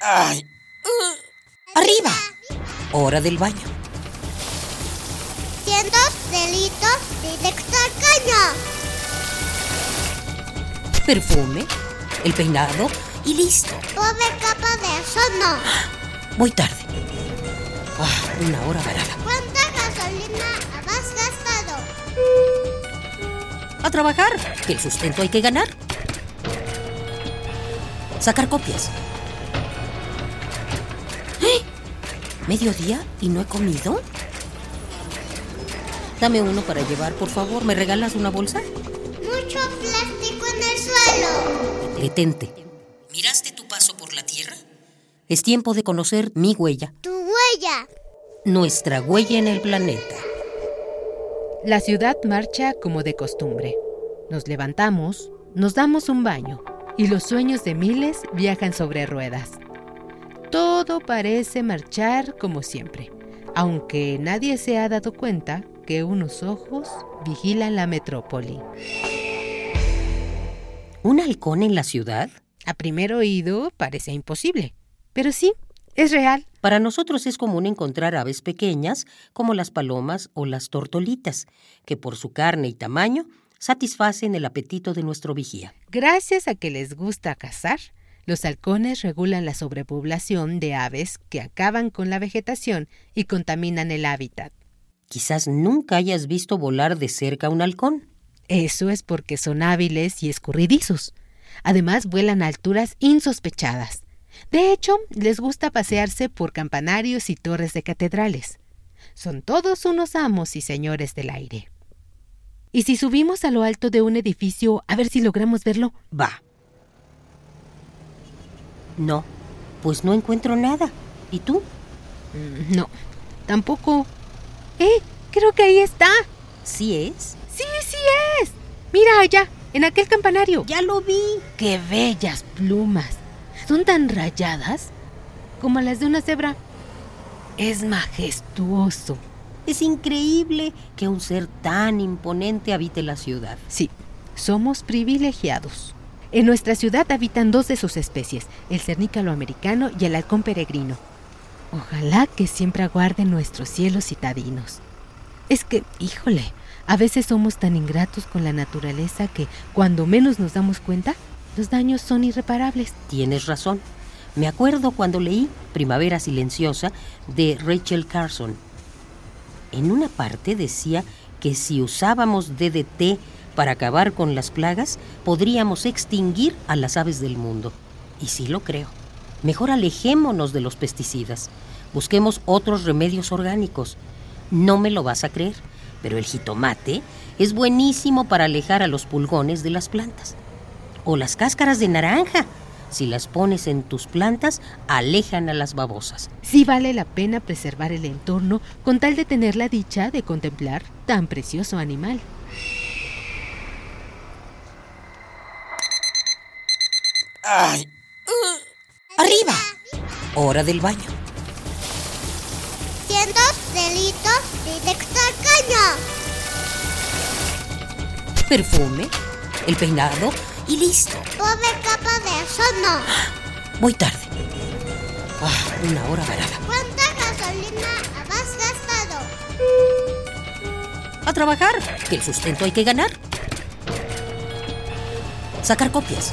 ¡Ay! ¡Arriba! Hora del baño. Cientos delitos directo al caño. Perfume, el peinado y listo. Pobre capa de eso no. Voy tarde. Ah, una hora varada. ¿Cuánta gasolina has gastado? A trabajar, que el sustento hay que ganar. Sacar copias. ¡Eh! ¿Mediodía y no he comido? Dame uno para llevar, por favor. ¿Me regalas una bolsa? Mucho plástico en el suelo. Detente. ¿Miraste tu paso por la Tierra? Es tiempo de conocer mi huella, Tu huella. nuestra huella en el planeta. La ciudad marcha como de costumbre. Nos levantamos, nos damos un baño y los sueños de miles viajan sobre ruedas. Todo parece marchar como siempre, aunque nadie se ha dado cuenta que unos ojos vigilan la metrópoli. ¿Un halcón en la ciudad? A primer oído parece imposible, pero sí, es real. Para nosotros es común encontrar aves pequeñas como las palomas o las tortolitas, que por su carne y tamaño satisfacen el apetito de nuestro vigía. Gracias a que les gusta cazar, los halcones regulan la sobrepoblación de aves que acaban con la vegetación y contaminan el hábitat. Quizás nunca hayas visto volar de cerca un halcón. Eso es porque son hábiles y escurridizos. Además, vuelan a alturas insospechadas. De hecho, les gusta pasearse por campanarios y torres de catedrales. Son todos unos amos y señores del aire. ¿Y si subimos a lo alto de un edificio a ver si logramos verlo? Va. No, pues no encuentro nada. ¿Y tú? Mm, No, tampoco. ¡Eh! Creo que ahí está. ¿Sí es? Sí, sí es. Mira allá, en aquel campanario. Ya lo vi. ¡Qué bellas plumas! Son tan rayadas como las de una cebra. Es majestuoso. Es increíble que un ser tan imponente habite la ciudad. Sí, somos privilegiados. En nuestra ciudad habitan dos de sus especies, el cernícalo americano y el halcón peregrino. Ojalá que siempre aguarden nuestros cielos citadinos. Es que, híjole, a veces somos tan ingratos con la naturaleza que, cuando menos nos damos cuenta, los daños son irreparables. Tienes razón. Me acuerdo cuando leí Primavera Silenciosa de Rachel Carson. En una parte decía que si usábamos DDT para acabar con las plagas, podríamos extinguir a las aves del mundo. Y sí lo creo. Mejor alejémonos de los pesticidas. Busquemos otros remedios orgánicos. No me lo vas a creer, pero el jitomate es buenísimo para alejar a los pulgones de las plantas. O las cáscaras de naranja. Si las pones en tus plantas, alejan a las babosas. Sí vale la pena preservar el entorno con tal de tener la dicha de contemplar tan precioso animal. ¡Ay! ¡Arriba! Hora del baño. Cientos delitos directo al caño. Perfume, el peinado y listo. Pobre capa de eso no. Voy tarde. Ah, una hora varada. ¿Cuánta gasolina has gastado? A trabajar, que el sustento hay que ganar. Sacar copias.